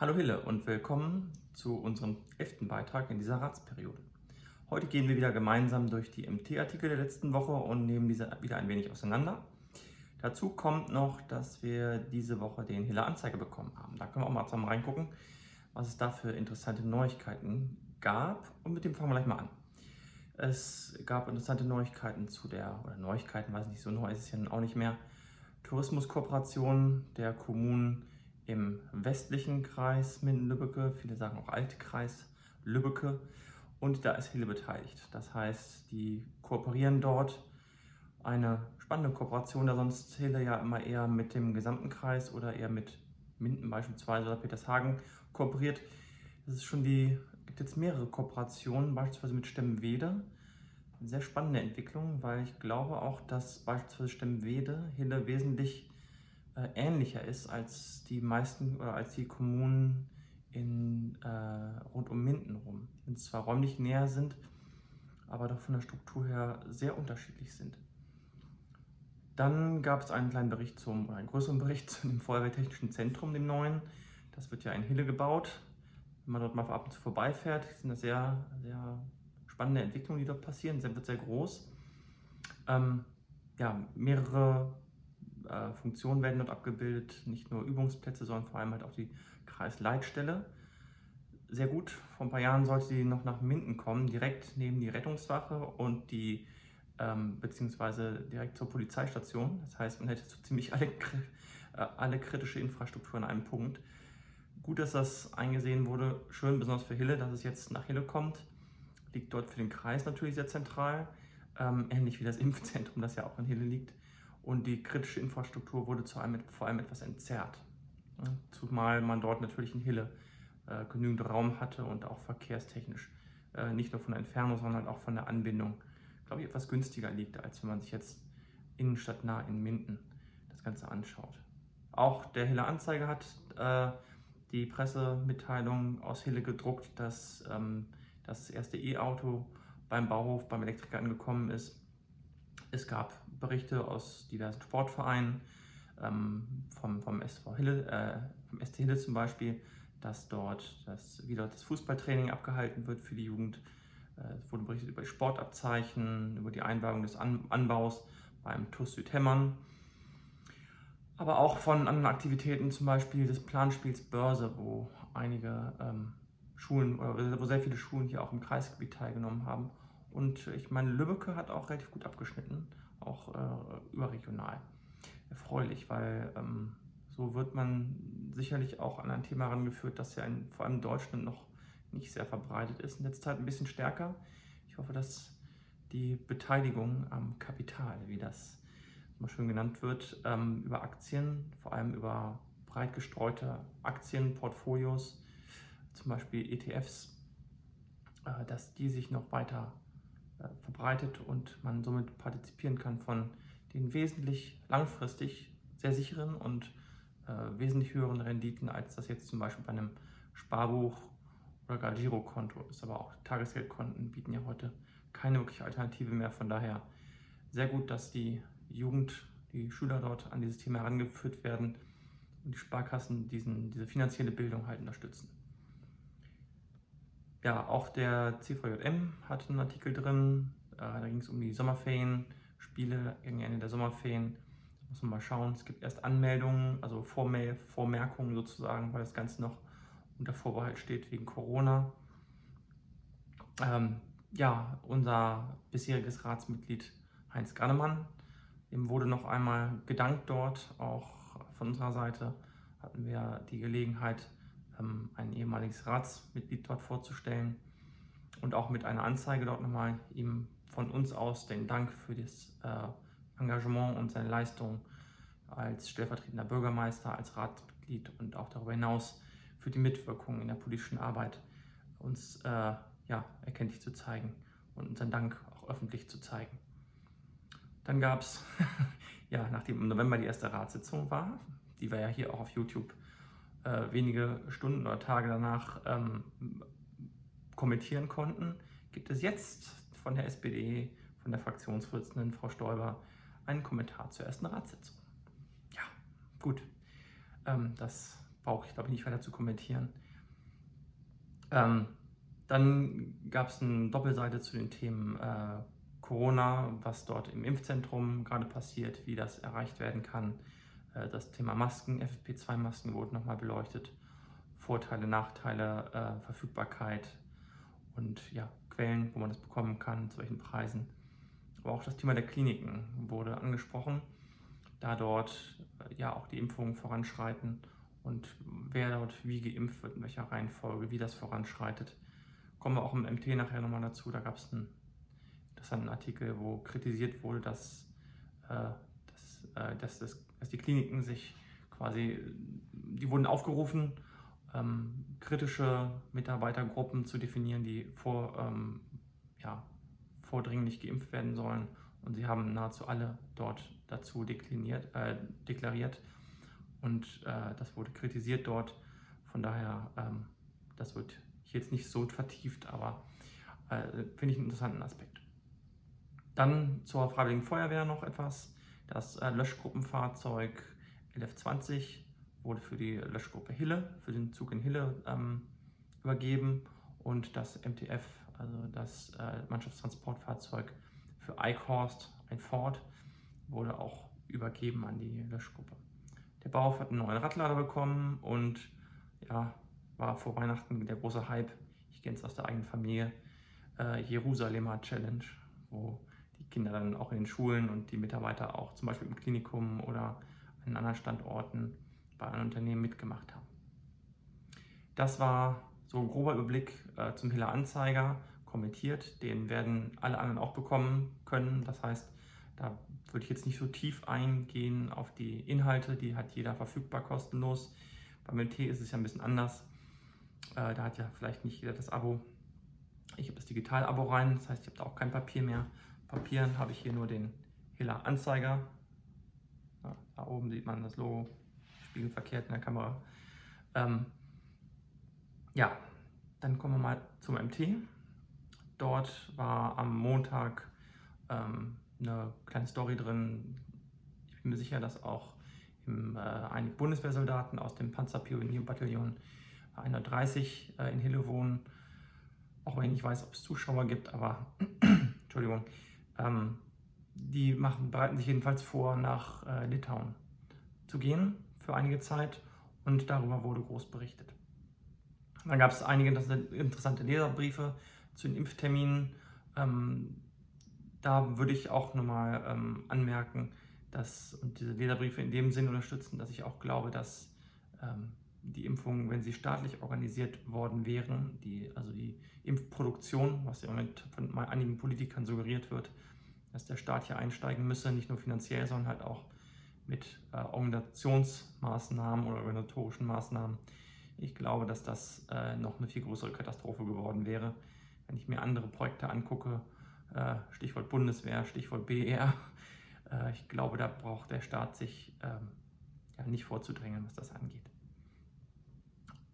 Hallo Hille und willkommen zu unserem elften Beitrag in dieser Ratsperiode. Heute gehen wir wieder gemeinsam durch die MT-Artikel der letzten Woche und nehmen diese wieder ein wenig auseinander. Dazu kommt noch, dass wir diese Woche den Hille Anzeige bekommen haben. Da können wir auch mal zusammen reingucken, was es da für interessante Neuigkeiten gab. Und mit dem fangen wir gleich mal an. Es gab interessante Neuigkeiten zu der, oder Neuigkeiten, weiß nicht, so neu ist es ja auch nicht mehr, Tourismuskooperation der Kommunen im westlichen Kreis Minden-Lübbecke, viele sagen auch Altkreis Lübbecke und da ist Hille beteiligt. Das heißt, die kooperieren dort. Eine spannende Kooperation, da sonst Hille ja immer eher mit dem gesamten Kreis oder eher mit Minden beispielsweise oder Petershagen kooperiert. Das ist schon die, gibt jetzt mehrere Kooperationen, beispielsweise mit Stemmenwede. Sehr spannende Entwicklung, weil ich glaube auch, dass beispielsweise Stemmenwede Hille wesentlich äh, ähnlicher ist als die meisten oder als die Kommunen in, äh, rund um Minden rum. Die zwar räumlich näher sind, aber doch von der Struktur her sehr unterschiedlich sind. Dann gab es einen kleinen Bericht zum, oder einen größeren Bericht zum Feuerwehrtechnischen Zentrum, dem neuen. Das wird ja in Hille gebaut. Wenn man dort mal ab und zu vorbeifährt, sind das sehr, sehr spannende Entwicklungen, die dort passieren. Es wird sehr groß. Ähm, ja, mehrere äh, Funktionen werden dort abgebildet, nicht nur Übungsplätze, sondern vor allem halt auch die Kreisleitstelle. Sehr gut, vor ein paar Jahren sollte sie noch nach Minden kommen, direkt neben die Rettungswache und die ähm, beziehungsweise direkt zur Polizeistation. Das heißt, man hätte so ziemlich alle, äh, alle kritische Infrastruktur an einem Punkt. Gut, dass das eingesehen wurde. Schön, besonders für Hille, dass es jetzt nach Hille kommt. Liegt dort für den Kreis natürlich sehr zentral. Ähm, ähnlich wie das Impfzentrum, das ja auch in Hille liegt und die kritische Infrastruktur wurde zu einem, vor allem etwas entzerrt. Zumal man dort natürlich in Hille äh, genügend Raum hatte und auch verkehrstechnisch äh, nicht nur von der Entfernung, sondern auch von der Anbindung, glaube ich, etwas günstiger liegt, als wenn man sich jetzt innenstadtnah in Minden das Ganze anschaut. Auch der Hille Anzeige hat äh, die Pressemitteilung aus Hille gedruckt, dass ähm, das erste E-Auto beim Bauhof, beim Elektriker angekommen ist. Es gab Berichte aus diversen Sportvereinen, ähm, vom, vom, SV Hille, äh, vom ST Hille zum Beispiel, dass dort das, wieder das Fußballtraining abgehalten wird für die Jugend. Äh, es wurde berichtet über Sportabzeichen, über die Einwerbung des An Anbaus beim TUS Südhemmern. Aber auch von anderen Aktivitäten, zum Beispiel des Planspiels Börse, wo einige ähm, Schulen oder wo sehr viele Schulen hier auch im Kreisgebiet teilgenommen haben. Und ich meine, Lübbecke hat auch relativ gut abgeschnitten auch äh, überregional. Erfreulich, weil ähm, so wird man sicherlich auch an ein Thema herangeführt, das ja in, vor allem in Deutschland noch nicht sehr verbreitet ist. In letzter Zeit ein bisschen stärker. Ich hoffe, dass die Beteiligung am Kapital, wie das mal schön genannt wird, ähm, über Aktien, vor allem über breit gestreute Aktienportfolios, zum Beispiel ETFs, äh, dass die sich noch weiter verbreitet und man somit partizipieren kann von den wesentlich langfristig sehr sicheren und äh, wesentlich höheren Renditen, als das jetzt zum Beispiel bei einem Sparbuch oder gar Girokonto ist. Aber auch Tagesgeldkonten bieten ja heute keine wirkliche Alternative mehr. Von daher sehr gut, dass die Jugend, die Schüler dort an dieses Thema herangeführt werden und die Sparkassen diesen, diese finanzielle Bildung halt unterstützen ja, auch der CVJM hat einen Artikel drin. Äh, da ging es um die Sommerferien, Spiele gegen Ende der Sommerferien. Da muss man mal schauen. Es gibt erst Anmeldungen, also Vormel Vormerkungen sozusagen, weil das Ganze noch unter Vorbehalt steht wegen Corona. Ähm, ja, unser bisheriges Ratsmitglied Heinz Gannemann, dem wurde noch einmal gedankt dort. Auch von unserer Seite hatten wir die Gelegenheit, ein ehemaliges Ratsmitglied dort vorzustellen und auch mit einer Anzeige dort nochmal ihm von uns aus den Dank für das äh, Engagement und seine Leistung als stellvertretender Bürgermeister, als Ratsmitglied und auch darüber hinaus für die Mitwirkung in der politischen Arbeit uns äh, ja, erkenntlich zu zeigen und unseren Dank auch öffentlich zu zeigen. Dann gab es, ja, nachdem im November die erste Ratssitzung war, die wir ja hier auch auf YouTube äh, wenige Stunden oder Tage danach ähm, kommentieren konnten, gibt es jetzt von der SPD, von der Fraktionsvorsitzenden Frau Stoiber, einen Kommentar zur ersten Ratssitzung. Ja, gut. Ähm, das brauche ich, glaube ich, nicht weiter zu kommentieren. Ähm, dann gab es eine Doppelseite zu den Themen äh, Corona, was dort im Impfzentrum gerade passiert, wie das erreicht werden kann. Äh, das Thema Masken, FFP2-Masken wurde nochmal beleuchtet. Vorteile, Nachteile, äh, Verfügbarkeit und ja, Quellen, wo man das bekommen kann, zu welchen Preisen. Aber auch das Thema der Kliniken wurde angesprochen, da dort äh, ja auch die Impfungen voranschreiten und wer dort wie geimpft wird, in welcher Reihenfolge, wie das voranschreitet. Kommen wir auch im MT nachher nochmal dazu. Da gab es einen interessanten Artikel, wo kritisiert wurde, dass, äh, dass, äh, dass, dass, dass, die Kliniken sich quasi, die wurden aufgerufen, ähm, kritische Mitarbeitergruppen zu definieren, die vor, ähm, ja, vordringlich geimpft werden sollen. Und sie haben nahezu alle dort dazu dekliniert, äh, deklariert. Und äh, das wurde kritisiert dort. Von daher, ähm, das wird jetzt nicht so vertieft, aber äh, finde ich einen interessanten Aspekt. Dann zur Freiwilligen Feuerwehr noch etwas. Das äh, Löschgruppenfahrzeug LF20 wurde für die Löschgruppe Hille, für den Zug in Hille ähm, übergeben und das MTF, also das äh, Mannschaftstransportfahrzeug für Eichhorst, ein Ford, wurde auch übergeben an die Löschgruppe. Der Bauhof hat einen neuen Radlader bekommen und ja, war vor Weihnachten der große Hype. Ich kenne es aus der eigenen Familie. Äh, Jerusalemer Challenge, wo Kinder dann auch in den Schulen und die Mitarbeiter auch zum Beispiel im Klinikum oder an anderen Standorten bei einem Unternehmen mitgemacht haben. Das war so ein grober Überblick äh, zum Hiller Anzeiger kommentiert. Den werden alle anderen auch bekommen können. Das heißt, da würde ich jetzt nicht so tief eingehen auf die Inhalte, die hat jeder verfügbar kostenlos. Beim MT ist es ja ein bisschen anders. Äh, da hat ja vielleicht nicht jeder das Abo. Ich habe das Digital-Abo rein, das heißt, ich habe da auch kein Papier mehr. Papieren habe ich hier nur den Hiller Anzeiger. Da oben sieht man das Logo, spiegelverkehrt in der Kamera. Ähm, ja, dann kommen wir mal zum MT. Dort war am Montag ähm, eine kleine Story drin. Ich bin mir sicher, dass auch im, äh, einige Bundeswehrsoldaten aus dem Panzerpionierbataillon 130 äh, in Hille wohnen. Auch wenn ich nicht weiß, ob es Zuschauer gibt, aber Entschuldigung. Ähm, die machen, bereiten sich jedenfalls vor, nach äh, Litauen zu gehen für einige Zeit und darüber wurde groß berichtet. Dann gab es einige interessante Leserbriefe zu den Impfterminen. Ähm, da würde ich auch nochmal ähm, anmerken, dass und diese Leserbriefe in dem Sinn unterstützen, dass ich auch glaube, dass ähm, die Impfungen, wenn sie staatlich organisiert worden wären, die, also die Impfproduktion, was im Moment von einigen Politikern suggeriert wird, dass der Staat hier einsteigen müsse, nicht nur finanziell, sondern halt auch mit äh, Organisationsmaßnahmen oder organisatorischen Maßnahmen. Ich glaube, dass das äh, noch eine viel größere Katastrophe geworden wäre, wenn ich mir andere Projekte angucke, äh, Stichwort Bundeswehr, Stichwort BR. Äh, ich glaube, da braucht der Staat sich ähm, ja, nicht vorzudrängen, was das angeht.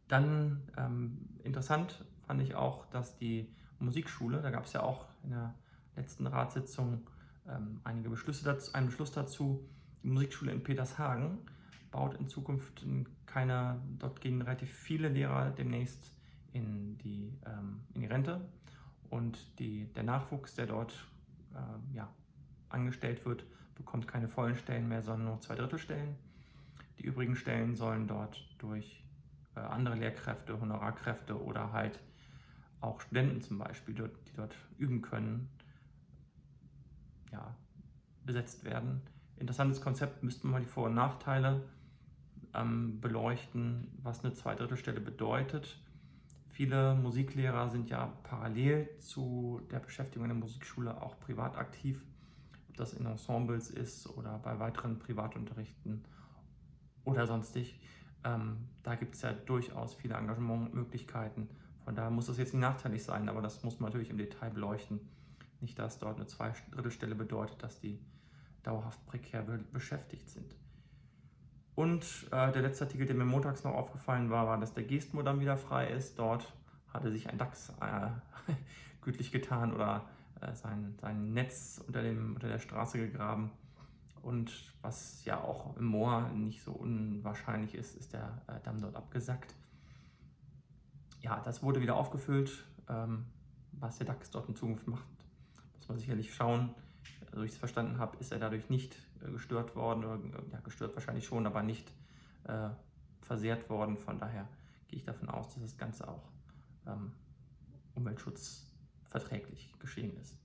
Dann ähm, interessant fand ich auch, dass die Musikschule, da gab es ja auch in der letzten Ratssitzung ähm, einige Beschlüsse dazu, einen Beschluss dazu, die Musikschule in Petershagen baut in Zukunft keine, dort gehen relativ viele Lehrer demnächst in die, ähm, in die Rente und die, der Nachwuchs, der dort äh, ja, angestellt wird, bekommt keine vollen Stellen mehr, sondern nur zwei Drittel Stellen. Die übrigen Stellen sollen dort durch andere Lehrkräfte, Honorarkräfte oder halt auch Studenten zum Beispiel, die dort üben können, ja, besetzt werden. Interessantes Konzept, müssten wir mal die Vor- und Nachteile ähm, beleuchten, was eine Zweidrittelstelle bedeutet. Viele Musiklehrer sind ja parallel zu der Beschäftigung in der Musikschule auch privat aktiv, ob das in Ensembles ist oder bei weiteren Privatunterrichten oder sonstig. Ähm, da gibt es ja durchaus viele Engagementmöglichkeiten. Von daher muss das jetzt nicht nachteilig sein, aber das muss man natürlich im Detail beleuchten. Nicht, dass dort eine Zweidrittelstelle bedeutet, dass die dauerhaft prekär be beschäftigt sind. Und äh, der letzte Artikel, der mir montags noch aufgefallen war, war, dass der Geestmodem wieder frei ist. Dort hatte sich ein DAX äh, gütlich getan oder äh, sein, sein Netz unter, dem, unter der Straße gegraben. Und was ja auch im Moor nicht so unwahrscheinlich ist, ist der äh, Damm dort abgesackt. Ja, das wurde wieder aufgefüllt. Ähm, was der DAX dort in Zukunft macht, muss man sicherlich schauen. Also, ich es verstanden habe, ist er dadurch nicht äh, gestört worden, oder ja, gestört wahrscheinlich schon, aber nicht äh, versehrt worden. Von daher gehe ich davon aus, dass das Ganze auch ähm, umweltschutzverträglich geschehen ist.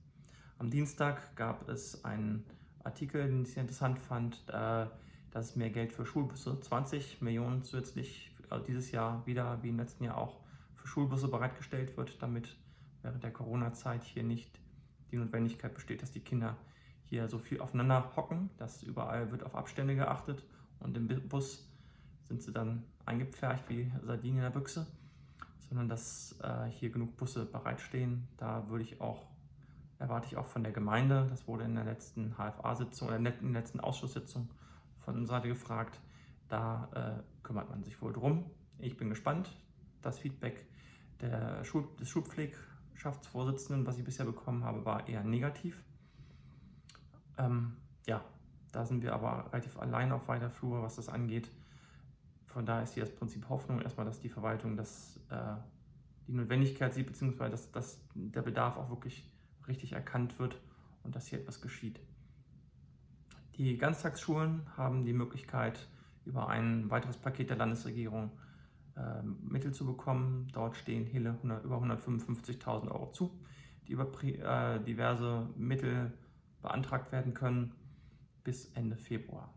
Am Dienstag gab es einen Artikel, den ich sehr interessant fand, äh, dass mehr Geld für Schulbusse, 20 Millionen zusätzlich also dieses Jahr wieder, wie im letzten Jahr auch, für Schulbusse bereitgestellt wird, damit während der Corona-Zeit hier nicht die Notwendigkeit besteht, dass die Kinder hier so viel aufeinander hocken. dass überall wird auf Abstände geachtet und im Bus sind sie dann eingepfercht wie Sardinen in der Büchse, sondern dass äh, hier genug Busse bereitstehen. Da würde ich auch, erwarte ich auch von der Gemeinde, das wurde in der letzten HFA-Sitzung oder in der letzten Ausschusssitzung von unserer Seite gefragt, da äh, kümmert man sich wohl drum. Ich bin gespannt. Das Feedback der Schul des Schulpflegschaftsvorsitzenden, was ich bisher bekommen habe, war eher negativ. Ähm, ja, da sind wir aber relativ allein auf weiter Flur, was das angeht. Von daher ist hier das Prinzip Hoffnung erstmal, dass die Verwaltung das, äh, die Notwendigkeit sieht, beziehungsweise dass, dass der Bedarf auch wirklich richtig erkannt wird und dass hier etwas geschieht. Die Ganztagsschulen haben die Möglichkeit, über ein weiteres Paket der Landesregierung äh, Mittel zu bekommen. Dort stehen Hille 100, über 155.000 Euro zu, die über äh, diverse Mittel beantragt werden können bis Ende Februar.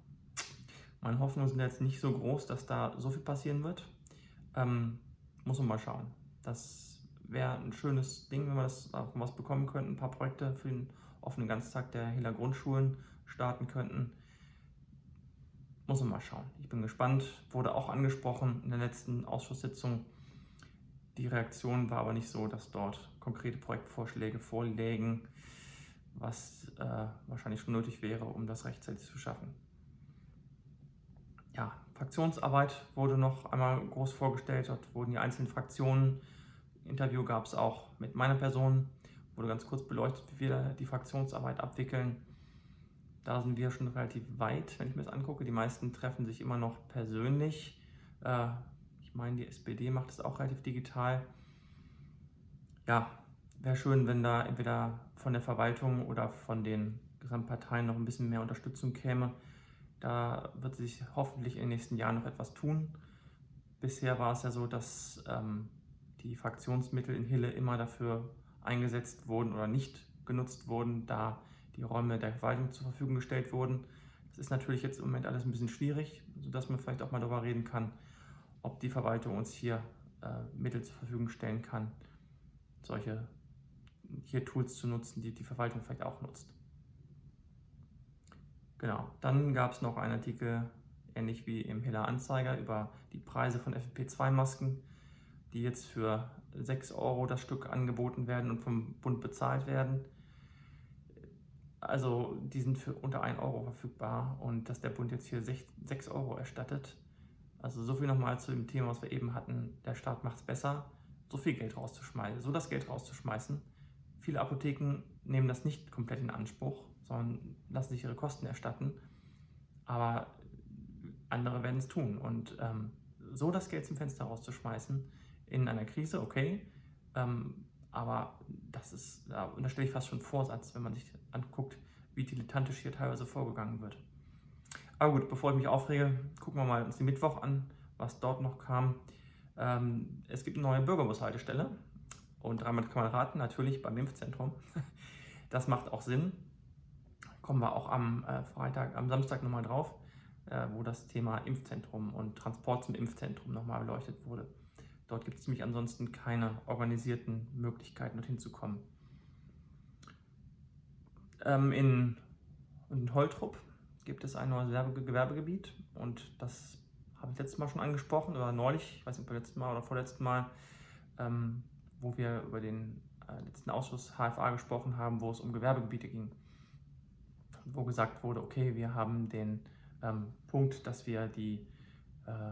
Meine Hoffnungen sind jetzt nicht so groß, dass da so viel passieren wird. Ähm, muss man mal schauen. Das wäre ein schönes Ding, wenn wir das davon was bekommen könnten. Ein paar Projekte für den offenen Ganztag der Hiller Grundschulen starten könnten. Muss man mal schauen. Ich bin gespannt. Wurde auch angesprochen in der letzten Ausschusssitzung. Die Reaktion war aber nicht so, dass dort konkrete Projektvorschläge vorlägen was äh, wahrscheinlich schon nötig wäre, um das rechtzeitig zu schaffen. Ja, Fraktionsarbeit wurde noch einmal groß vorgestellt. Dort wurden die einzelnen Fraktionen. Interview gab es auch mit meiner Person. Wurde ganz kurz beleuchtet, wie wir die Fraktionsarbeit abwickeln. Da sind wir schon relativ weit, wenn ich mir das angucke. Die meisten treffen sich immer noch persönlich. Äh, ich meine, die SPD macht es auch relativ digital. Ja, wäre schön, wenn da entweder von der Verwaltung oder von den Gesamtparteien noch ein bisschen mehr Unterstützung käme. Da wird sich hoffentlich in den nächsten Jahren noch etwas tun. Bisher war es ja so, dass ähm, die Fraktionsmittel in Hille immer dafür eingesetzt wurden oder nicht genutzt wurden, da die Räume der Verwaltung zur Verfügung gestellt wurden. Das ist natürlich jetzt im Moment alles ein bisschen schwierig, sodass man vielleicht auch mal darüber reden kann, ob die Verwaltung uns hier äh, Mittel zur Verfügung stellen kann, solche hier Tools zu nutzen, die die Verwaltung vielleicht auch nutzt. Genau, dann gab es noch einen Artikel, ähnlich wie im Hiller Anzeiger, über die Preise von FFP2-Masken, die jetzt für 6 Euro das Stück angeboten werden und vom Bund bezahlt werden. Also die sind für unter 1 Euro verfügbar und dass der Bund jetzt hier 6 Euro erstattet. Also so viel nochmal zu dem Thema, was wir eben hatten. Der Staat macht es besser, so viel Geld rauszuschmeißen, so das Geld rauszuschmeißen Viele Apotheken nehmen das nicht komplett in Anspruch, sondern lassen sich ihre Kosten erstatten. Aber andere werden es tun. Und ähm, so das Geld zum Fenster rauszuschmeißen in einer Krise, okay. Ähm, aber das ist, da unterstelle ich fast schon Vorsatz, wenn man sich anguckt, wie dilettantisch hier teilweise vorgegangen wird. Aber gut, bevor ich mich aufrege, gucken wir mal uns den Mittwoch an, was dort noch kam. Ähm, es gibt eine neue Bürgerbushaltestelle und dreimal kann man raten, natürlich beim Impfzentrum. Das macht auch Sinn. Kommen wir auch am äh, Freitag, am Samstag nochmal drauf, äh, wo das Thema Impfzentrum und Transport zum Impfzentrum nochmal beleuchtet wurde. Dort gibt es nämlich ansonsten keine organisierten Möglichkeiten, dorthin zu kommen. Ähm, in, in Holtrup gibt es ein neues Gewerbegebiet und das habe ich letztes Mal schon angesprochen oder neulich, ich weiß nicht, ob letztes Mal oder vorletzten Mal, ähm, wo wir über den äh, letzten Ausschuss HFA gesprochen haben, wo es um Gewerbegebiete ging. Wo gesagt wurde, okay, wir haben den ähm, Punkt, dass wir die äh,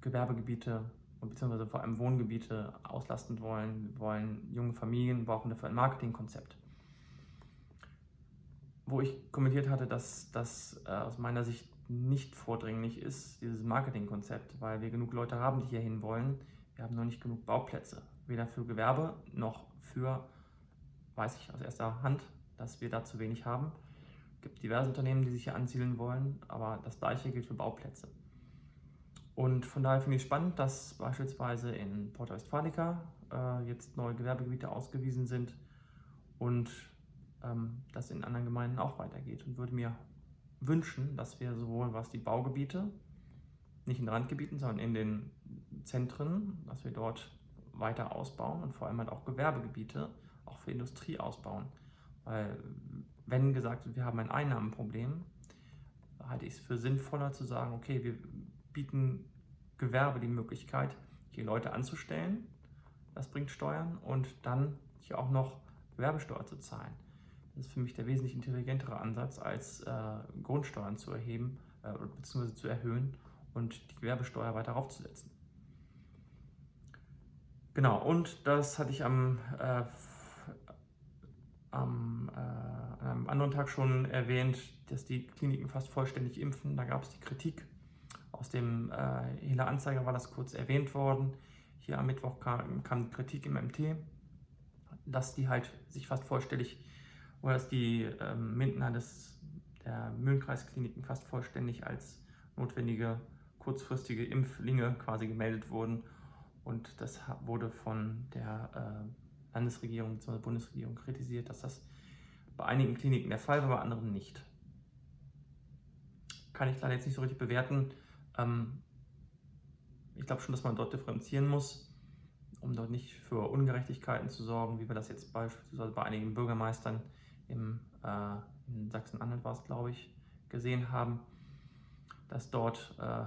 Gewerbegebiete beziehungsweise vor allem Wohngebiete auslasten wollen. Wir wollen junge Familien, brauchen dafür ein Marketingkonzept. wo ich kommentiert hatte, dass das äh, aus meiner Sicht nicht vordringlich ist, dieses Marketingkonzept, weil wir genug Leute haben, die hier hin wollen. Wir haben noch nicht genug Bauplätze, weder für Gewerbe noch für, weiß ich aus erster Hand, dass wir da zu wenig haben. Es gibt diverse Unternehmen, die sich hier ansiedeln wollen, aber das gleiche gilt für Bauplätze. Und von daher finde ich spannend, dass beispielsweise in Porta Westfalica äh, jetzt neue Gewerbegebiete ausgewiesen sind und ähm, das in anderen Gemeinden auch weitergeht und würde mir wünschen, dass wir sowohl was die Baugebiete, nicht in Randgebieten, sondern in den Zentren, dass wir dort weiter ausbauen und vor allem halt auch Gewerbegebiete, auch für Industrie ausbauen. Weil wenn gesagt wird, wir haben ein Einnahmenproblem, halte ich es für sinnvoller zu sagen, okay, wir bieten Gewerbe die Möglichkeit, hier Leute anzustellen, das bringt Steuern und dann hier auch noch Gewerbesteuer zu zahlen. Das ist für mich der wesentlich intelligentere Ansatz, als äh, Grundsteuern zu erheben äh, bzw. zu erhöhen und die Gewerbesteuer weiter aufzusetzen. Genau, und das hatte ich am, äh, am äh, einem anderen Tag schon erwähnt, dass die Kliniken fast vollständig impfen. Da gab es die Kritik. Aus dem äh, Hela Anzeiger war das kurz erwähnt worden. Hier am Mittwoch kam, kam Kritik im MT, dass die halt sich fast vollständig oder dass die ähm, Mindener des, der Mühlenkreiskliniken fast vollständig als notwendige kurzfristige Impflinge quasi gemeldet wurden. Und das wurde von der äh, Landesregierung bzw. Bundesregierung kritisiert, dass das bei einigen Kliniken der Fall war, bei anderen nicht. Kann ich leider jetzt nicht so richtig bewerten. Ähm, ich glaube schon, dass man dort differenzieren muss, um dort nicht für Ungerechtigkeiten zu sorgen, wie wir das jetzt beispielsweise bei einigen Bürgermeistern im, äh, in Sachsen-Anhalt war es, glaube ich, gesehen haben, dass dort äh,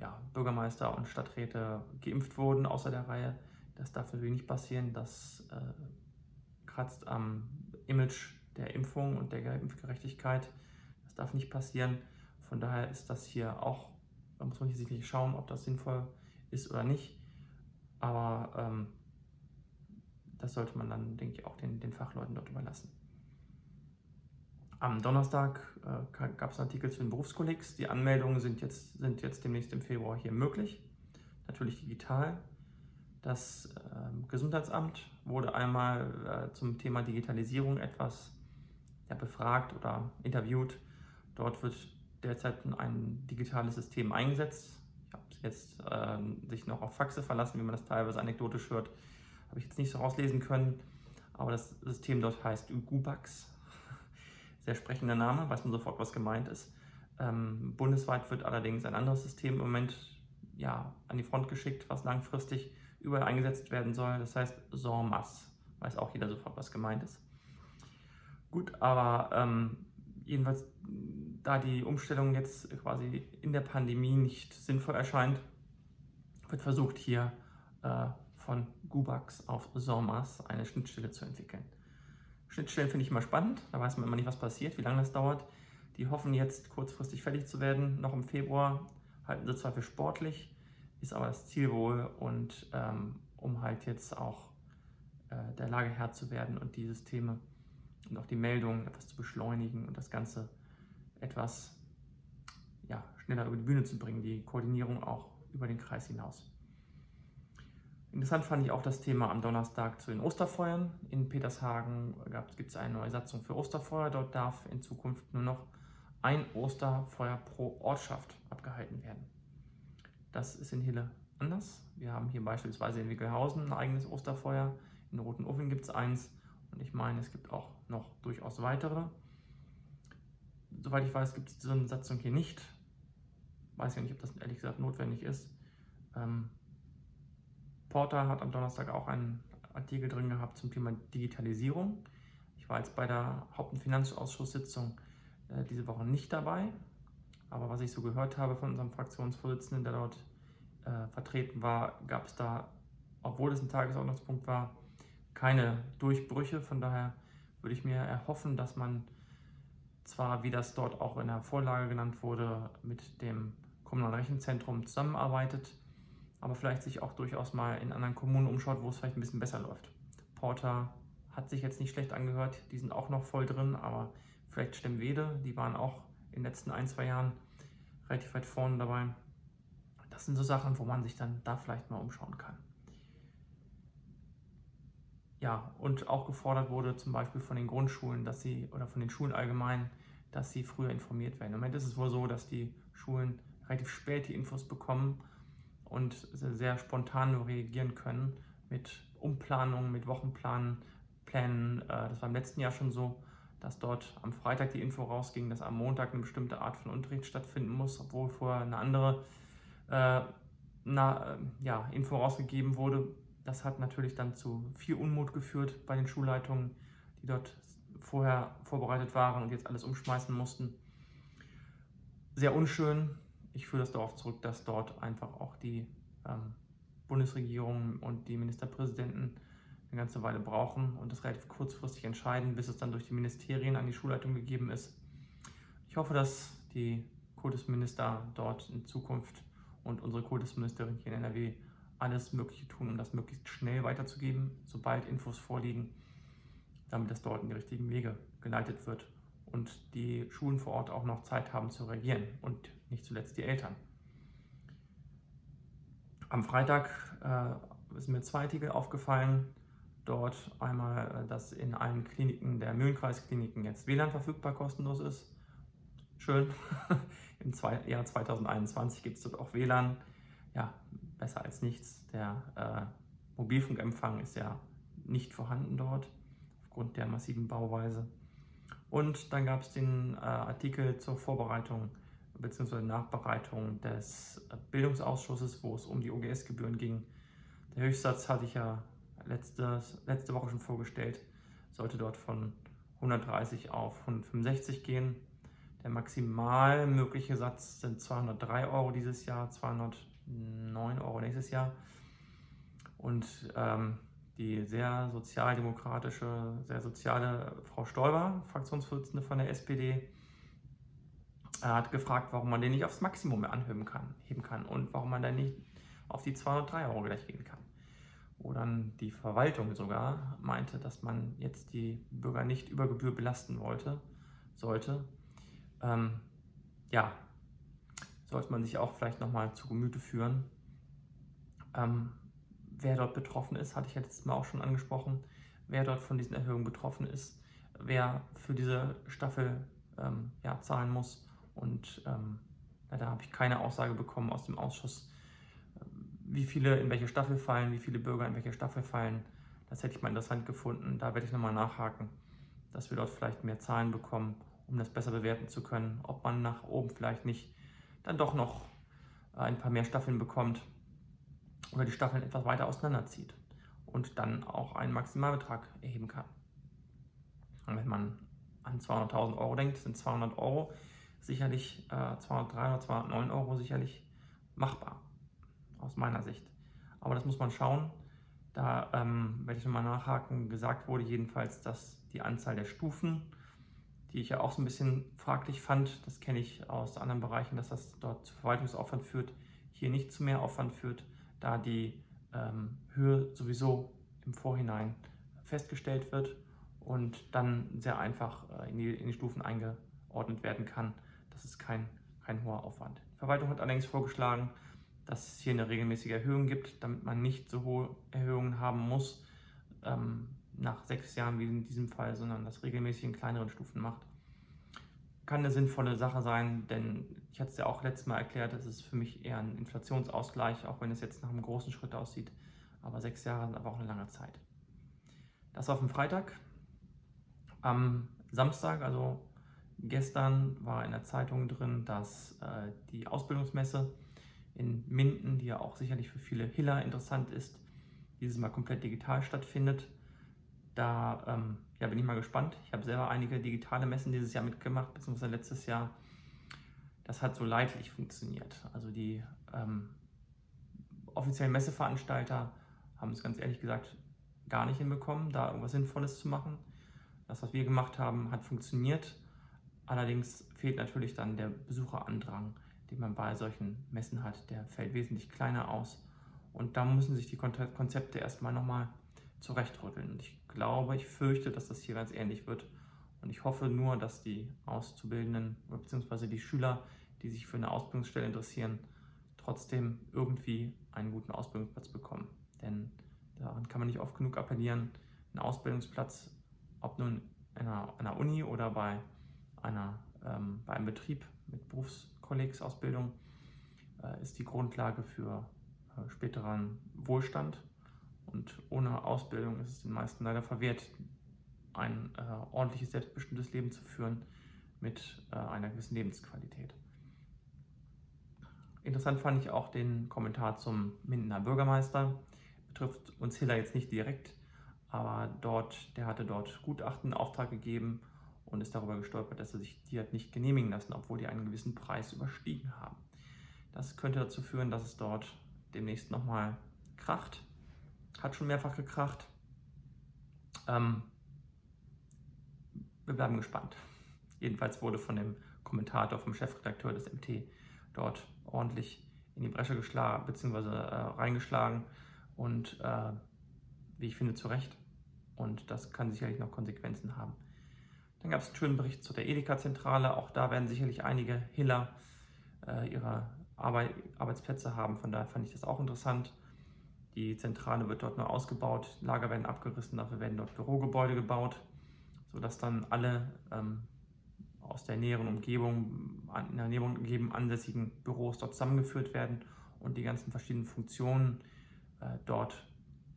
ja, Bürgermeister und Stadträte geimpft wurden außer der Reihe. Das darf natürlich nicht passieren. Das äh, kratzt am Image der Impfung und der Impfgerechtigkeit. Das darf nicht passieren. Von daher ist das hier auch, da muss man hier sicherlich schauen, ob das sinnvoll ist oder nicht. Aber ähm, das sollte man dann, denke ich, auch den, den Fachleuten dort überlassen. Am Donnerstag äh, gab es einen Artikel zu den Berufskollegs. Die Anmeldungen sind jetzt, sind jetzt demnächst im Februar hier möglich, natürlich digital. Das äh, Gesundheitsamt wurde einmal äh, zum Thema Digitalisierung etwas ja, befragt oder interviewt. Dort wird derzeit ein digitales System eingesetzt. Ich habe jetzt ähm, sich noch auf Faxe verlassen, wie man das teilweise anekdotisch hört. Habe ich jetzt nicht so rauslesen können. Aber das System dort heißt Gubax sehr sprechender Name, weiß man sofort, was gemeint ist. Ähm, bundesweit wird allerdings ein anderes System im Moment ja, an die Front geschickt, was langfristig überall eingesetzt werden soll. Das heißt SORMAS. Weiß auch jeder sofort, was gemeint ist. Gut, aber ähm, jedenfalls, da die Umstellung jetzt quasi in der Pandemie nicht sinnvoll erscheint, wird versucht hier äh, von Gubax auf SORMAS eine Schnittstelle zu entwickeln. Schnittstellen finde ich immer spannend, da weiß man immer nicht, was passiert, wie lange das dauert. Die hoffen jetzt kurzfristig fertig zu werden, noch im Februar, halten sie zwar für sportlich, ist aber das Ziel wohl und ähm, um halt jetzt auch äh, der Lage Herr zu werden und die Systeme und auch die Meldungen etwas zu beschleunigen und das Ganze etwas ja, schneller über die Bühne zu bringen, die Koordinierung auch über den Kreis hinaus. Interessant fand ich auch das Thema am Donnerstag zu den Osterfeuern. In Petershagen gibt es eine neue Satzung für Osterfeuer. Dort darf in Zukunft nur noch ein Osterfeuer pro Ortschaft abgehalten werden. Das ist in Hille anders. Wir haben hier beispielsweise in Wickelhausen ein eigenes Osterfeuer. In Roten Ofen gibt es eins. Und ich meine, es gibt auch noch durchaus weitere. Soweit ich weiß, gibt es diese Satzung hier nicht. Weiß ja nicht, ob das ehrlich gesagt notwendig ist. Ähm, Porter hat am Donnerstag auch einen Artikel drin gehabt zum Thema Digitalisierung. Ich war jetzt bei der Haupt- und Finanzausschusssitzung äh, diese Woche nicht dabei, aber was ich so gehört habe von unserem Fraktionsvorsitzenden, der dort äh, vertreten war, gab es da, obwohl es ein Tagesordnungspunkt war, keine Durchbrüche. Von daher würde ich mir erhoffen, dass man zwar, wie das dort auch in der Vorlage genannt wurde, mit dem Kommunalen Rechenzentrum zusammenarbeitet, aber vielleicht sich auch durchaus mal in anderen Kommunen umschaut, wo es vielleicht ein bisschen besser läuft. Porter hat sich jetzt nicht schlecht angehört, die sind auch noch voll drin, aber vielleicht Stemmwede, die waren auch in den letzten ein, zwei Jahren relativ weit vorne dabei. Das sind so Sachen, wo man sich dann da vielleicht mal umschauen kann. Ja, und auch gefordert wurde zum Beispiel von den Grundschulen, dass sie, oder von den Schulen allgemein, dass sie früher informiert werden. Im Moment ist es wohl so, dass die Schulen relativ spät die Infos bekommen und sehr spontan nur reagieren können mit Umplanungen, mit Wochenplänen. Plänen. Äh, das war im letzten Jahr schon so, dass dort am Freitag die Info rausging, dass am Montag eine bestimmte Art von Unterricht stattfinden muss, obwohl vorher eine andere äh, na, äh, ja, Info rausgegeben wurde. Das hat natürlich dann zu viel Unmut geführt bei den Schulleitungen, die dort vorher vorbereitet waren und jetzt alles umschmeißen mussten. Sehr unschön. Ich führe das darauf zurück, dass dort einfach auch die ähm, Bundesregierung und die Ministerpräsidenten eine ganze Weile brauchen und das relativ kurzfristig entscheiden, bis es dann durch die Ministerien an die Schulleitung gegeben ist. Ich hoffe, dass die Kultusminister dort in Zukunft und unsere Kultusministerin hier in NRW alles Mögliche tun, um das möglichst schnell weiterzugeben, sobald Infos vorliegen, damit das dort in die richtigen Wege geleitet wird und die Schulen vor Ort auch noch Zeit haben zu reagieren und nicht zuletzt die Eltern. Am Freitag äh, sind mir zwei Artikel aufgefallen. Dort einmal, äh, dass in allen Kliniken der Mühlenkreiskliniken jetzt WLAN verfügbar kostenlos ist. Schön. Im Jahr 2021 gibt es dort auch WLAN. Ja, besser als nichts. Der äh, Mobilfunkempfang ist ja nicht vorhanden dort, aufgrund der massiven Bauweise. Und dann gab es den äh, Artikel zur Vorbereitung bzw. Nachbereitung des Bildungsausschusses, wo es um die OGS-Gebühren ging. Der Höchstsatz hatte ich ja letztes, letzte Woche schon vorgestellt, sollte dort von 130 auf 165 gehen. Der maximal mögliche Satz sind 203 Euro dieses Jahr, 209 Euro nächstes Jahr. Und ähm, die sehr sozialdemokratische, sehr soziale Frau Stoiber, Fraktionsvorsitzende von der SPD, er hat gefragt, warum man den nicht aufs Maximum anheben kann, heben kann und warum man dann nicht auf die 203 Euro gleich gehen kann. Wo dann die Verwaltung sogar meinte, dass man jetzt die Bürger nicht über Gebühr belasten wollte, sollte. Ähm, ja, sollte man sich auch vielleicht nochmal zu Gemüte führen. Ähm, wer dort betroffen ist, hatte ich ja letztes Mal auch schon angesprochen, wer dort von diesen Erhöhungen betroffen ist, wer für diese Staffel ähm, ja, zahlen muss und ähm, leider habe ich keine Aussage bekommen aus dem Ausschuss, ähm, wie viele in welche Staffel fallen, wie viele Bürger in welche Staffel fallen. Das hätte ich mal interessant gefunden. Da werde ich nochmal nachhaken, dass wir dort vielleicht mehr Zahlen bekommen, um das besser bewerten zu können, ob man nach oben vielleicht nicht dann doch noch äh, ein paar mehr Staffeln bekommt oder die Staffeln etwas weiter auseinanderzieht und dann auch einen Maximalbetrag erheben kann. Und wenn man an 200.000 Euro denkt, sind 200 Euro sicherlich äh, 203 oder 209 Euro sicherlich machbar, aus meiner Sicht. Aber das muss man schauen. Da ähm, werde ich nochmal nachhaken. Gesagt wurde jedenfalls, dass die Anzahl der Stufen, die ich ja auch so ein bisschen fraglich fand, das kenne ich aus anderen Bereichen, dass das dort zu Verwaltungsaufwand führt, hier nicht zu mehr Aufwand führt, da die ähm, Höhe sowieso im Vorhinein festgestellt wird und dann sehr einfach äh, in, die, in die Stufen eingeordnet werden kann. Das ist kein, kein hoher Aufwand. Die Verwaltung hat allerdings vorgeschlagen, dass es hier eine regelmäßige Erhöhung gibt, damit man nicht so hohe Erhöhungen haben muss ähm, nach sechs Jahren wie in diesem Fall, sondern das regelmäßig in kleineren Stufen macht. Kann eine sinnvolle Sache sein, denn ich hatte es ja auch letztes Mal erklärt, es ist für mich eher ein Inflationsausgleich, auch wenn es jetzt nach einem großen Schritt aussieht. Aber sechs Jahre sind aber auch eine lange Zeit. Das war auf dem Freitag. Am Samstag, also Gestern war in der Zeitung drin, dass äh, die Ausbildungsmesse in Minden, die ja auch sicherlich für viele Hiller interessant ist, dieses Mal komplett digital stattfindet. Da ähm, ja, bin ich mal gespannt. Ich habe selber einige digitale Messen dieses Jahr mitgemacht, beziehungsweise letztes Jahr. Das hat so leidlich funktioniert. Also die ähm, offiziellen Messeveranstalter haben es ganz ehrlich gesagt gar nicht hinbekommen, da irgendwas Sinnvolles zu machen. Das, was wir gemacht haben, hat funktioniert. Allerdings fehlt natürlich dann der Besucherandrang, den man bei solchen Messen hat. Der fällt wesentlich kleiner aus. Und da müssen sich die Konzepte erstmal nochmal zurechtrütteln. Und ich glaube, ich fürchte, dass das hier ganz ähnlich wird Und ich hoffe nur, dass die Auszubildenden bzw. die Schüler, die sich für eine Ausbildungsstelle interessieren, trotzdem irgendwie einen guten Ausbildungsplatz bekommen. Denn daran kann man nicht oft genug appellieren. Ein Ausbildungsplatz, ob nun einer, einer Uni oder bei, einer, ähm, bei einem Betrieb mit Berufskollegsausbildung, äh, ist die Grundlage für äh, späteren Wohlstand. Und ohne Ausbildung ist es den meisten leider verwehrt, ein äh, ordentliches, selbstbestimmtes Leben zu führen mit äh, einer gewissen Lebensqualität. Interessant fand ich auch den Kommentar zum Mindener Bürgermeister. Betrifft uns Hiller jetzt nicht direkt, aber dort, der hatte dort Gutachten in Auftrag gegeben und ist darüber gestolpert, dass er sich die hat nicht genehmigen lassen, obwohl die einen gewissen Preis überstiegen haben. Das könnte dazu führen, dass es dort demnächst nochmal kracht. Hat schon mehrfach gekracht. Ähm, wir bleiben gespannt. Jedenfalls wurde von dem Kommentator, vom Chefredakteur des MT dort ordentlich in die Bresche geschlagen, beziehungsweise äh, reingeschlagen und äh, wie ich finde, zu Recht. Und das kann sicherlich noch Konsequenzen haben. Dann gab es einen schönen Bericht zu der Edeka-Zentrale. Auch da werden sicherlich einige Hiller äh, ihre Arbeit, Arbeitsplätze haben. Von daher fand ich das auch interessant. Die Zentrale wird dort nur ausgebaut, Lager werden abgerissen, dafür werden dort Bürogebäude gebaut, sodass dann alle ähm, aus der näheren Umgebung, in der näheren Umgebung ansässigen Büros dort zusammengeführt werden und die ganzen verschiedenen Funktionen äh, dort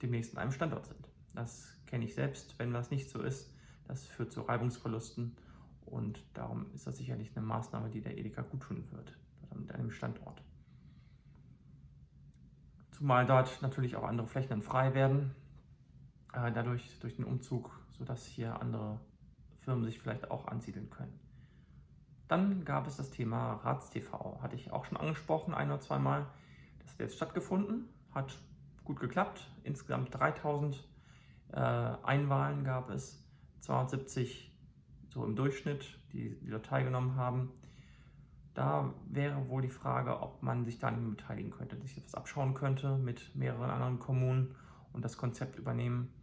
demnächst in einem Standort sind. Das kenne ich selbst, wenn das nicht so ist. Das führt zu Reibungsverlusten und darum ist das sicherlich eine Maßnahme, die der Edeka gut tun wird, mit einem Standort. Zumal dort natürlich auch andere Flächen dann frei werden, äh, dadurch durch den Umzug, sodass hier andere Firmen sich vielleicht auch ansiedeln können. Dann gab es das Thema RatsTV. Hatte ich auch schon angesprochen, ein oder zweimal. Das hat jetzt stattgefunden, hat gut geklappt. Insgesamt 3000 äh, Einwahlen gab es, 270 so im Durchschnitt, die, die dort teilgenommen haben. Da wäre wohl die Frage, ob man sich da nicht beteiligen könnte, sich etwas abschauen könnte mit mehreren anderen Kommunen und das Konzept übernehmen.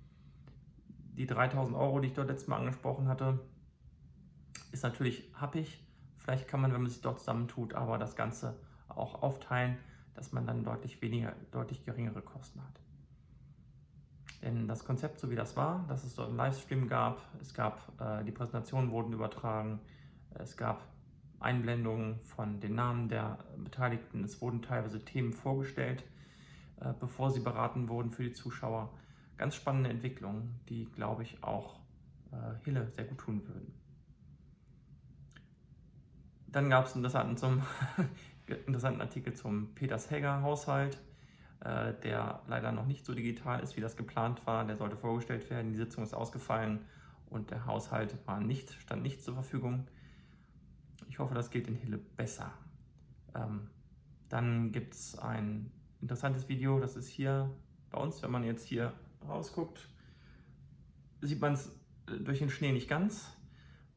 Die 3000 Euro, die ich dort letztes Mal angesprochen hatte, ist natürlich happig, Vielleicht kann man, wenn man sich dort zusammentut, aber das Ganze auch aufteilen, dass man dann deutlich weniger, deutlich geringere Kosten hat. Denn das Konzept, so wie das war, dass es dort einen Livestream gab, es gab, äh, die Präsentationen wurden übertragen, es gab Einblendungen von den Namen der Beteiligten, es wurden teilweise Themen vorgestellt, äh, bevor sie beraten wurden für die Zuschauer. Ganz spannende Entwicklungen, die, glaube ich, auch äh, Hille sehr gut tun würden. Dann gab es einen interessanten, Artikel zum Peters-Hegger-Haushalt, äh, der leider noch nicht so digital ist, wie das geplant war. Der sollte vorgestellt werden, die Sitzung ist ausgefallen und der Haushalt war nicht, stand nicht zur Verfügung. Ich hoffe, das geht in Hille besser. Ähm, dann gibt es ein interessantes Video, das ist hier bei uns, wenn man jetzt hier rausguckt, sieht man es durch den Schnee nicht ganz.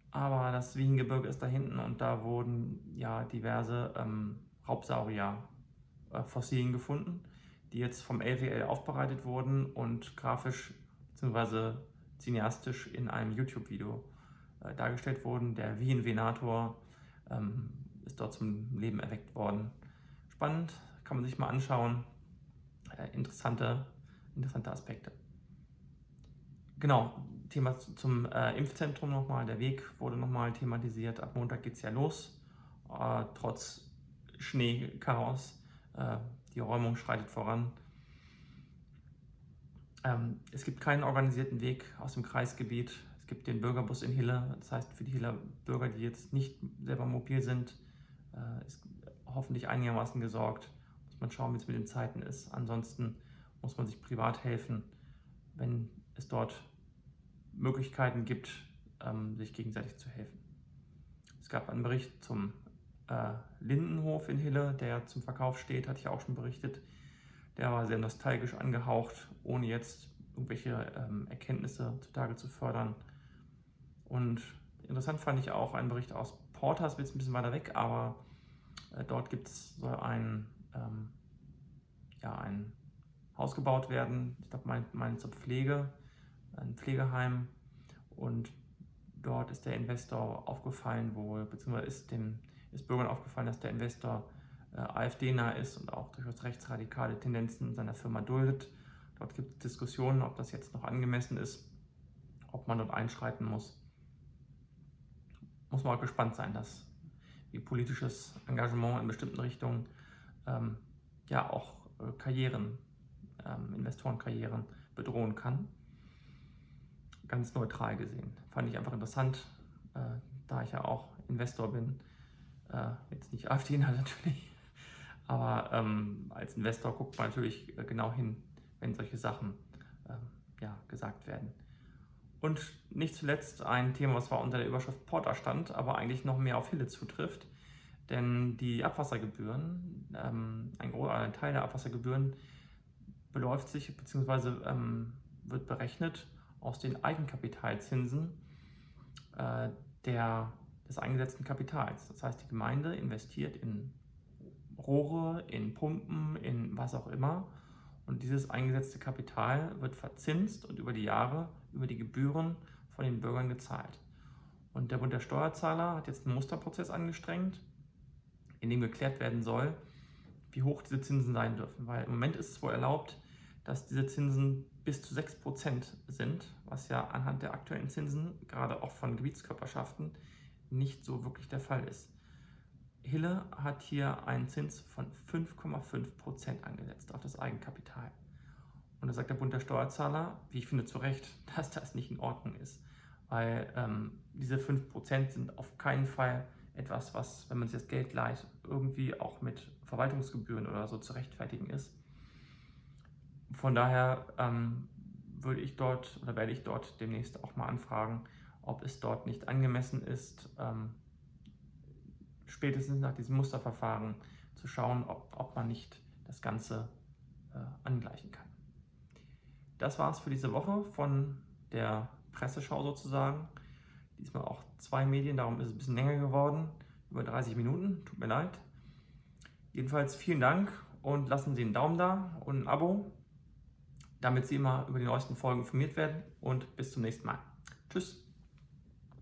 Aber das Wiehengebirge ist da hinten und da wurden ja diverse ähm, Raubsaurier-Fossilien äh, gefunden, die jetzt vom LWL aufbereitet wurden und grafisch bzw. cineastisch in einem YouTube-Video äh, dargestellt wurden. Der Wien-Venator ähm, ist dort zum Leben erweckt worden. Spannend, kann man sich mal anschauen. Äh, interessante, interessante Aspekte. Genau, Thema zum äh, Impfzentrum nochmal. Der Weg wurde nochmal thematisiert. Ab Montag geht es ja los. Äh, trotz Schneechaos. Äh, die Räumung schreitet voran. Ähm, es gibt keinen organisierten Weg aus dem Kreisgebiet. Gibt den Bürgerbus in Hille. Das heißt, für die Hiller Bürger, die jetzt nicht selber mobil sind, äh, ist hoffentlich einigermaßen gesorgt. Muss man schauen, wie es mit den Zeiten ist. Ansonsten muss man sich privat helfen, wenn es dort Möglichkeiten gibt, ähm, sich gegenseitig zu helfen. Es gab einen Bericht zum äh, Lindenhof in Hille, der zum Verkauf steht, hatte ich auch schon berichtet. Der war sehr nostalgisch angehaucht, ohne jetzt irgendwelche ähm, Erkenntnisse zutage zu fördern. Und interessant fand ich auch einen Bericht aus Portas, jetzt ein bisschen weiter weg, aber äh, dort gibt es, soll ein, ähm, ja, ein Haus gebaut werden, ich glaube, mein, mein zur Pflege, ein Pflegeheim. Und Dort ist der Investor aufgefallen wohl, beziehungsweise ist dem ist Bürgern aufgefallen, dass der Investor äh, AfD-nah ist und auch durchaus rechtsradikale Tendenzen in seiner Firma duldet. Dort gibt es Diskussionen, ob das jetzt noch angemessen ist, ob man dort einschreiten muss. Muss man auch gespannt sein, dass wie politisches Engagement in bestimmten Richtungen ähm, ja auch äh, Karrieren, ähm, Investorenkarrieren bedrohen kann. Ganz neutral gesehen. Fand ich einfach interessant, äh, da ich ja auch Investor bin. Äh, jetzt nicht AfD natürlich, aber ähm, als Investor guckt man natürlich äh, genau hin, wenn solche Sachen ähm, ja, gesagt werden. Und nicht zuletzt ein Thema, was zwar unter der Überschrift Porter stand, aber eigentlich noch mehr auf Hille zutrifft. Denn die Abwassergebühren, ähm, ein großer Teil der Abwassergebühren beläuft sich bzw. Ähm, wird berechnet aus den Eigenkapitalzinsen äh, der, des eingesetzten Kapitals. Das heißt, die Gemeinde investiert in Rohre, in Pumpen, in was auch immer. Und dieses eingesetzte Kapital wird verzinst und über die Jahre, über die Gebühren von den Bürgern gezahlt. Und der Bund der Steuerzahler hat jetzt einen Musterprozess angestrengt, in dem geklärt werden soll, wie hoch diese Zinsen sein dürfen. Weil im Moment ist es wohl erlaubt, dass diese Zinsen bis zu 6% sind, was ja anhand der aktuellen Zinsen, gerade auch von Gebietskörperschaften, nicht so wirklich der Fall ist. Hille hat hier einen Zins von 5,5% angesetzt auf das Eigenkapital. Und da sagt der Bund der Steuerzahler, wie ich finde zu Recht, dass das nicht in Ordnung ist. Weil ähm, diese 5% sind auf keinen Fall etwas, was, wenn man sich das Geld leiht, irgendwie auch mit Verwaltungsgebühren oder so zu rechtfertigen ist. Von daher ähm, würde ich dort oder werde ich dort demnächst auch mal anfragen, ob es dort nicht angemessen ist, ähm, spätestens nach diesem Musterverfahren zu schauen, ob, ob man nicht das Ganze äh, angleichen kann. Das war es für diese Woche von der Presseschau sozusagen. Diesmal auch zwei Medien, darum ist es ein bisschen länger geworden. Über 30 Minuten, tut mir leid. Jedenfalls vielen Dank und lassen Sie einen Daumen da und ein Abo, damit Sie immer über die neuesten Folgen informiert werden. Und bis zum nächsten Mal. Tschüss.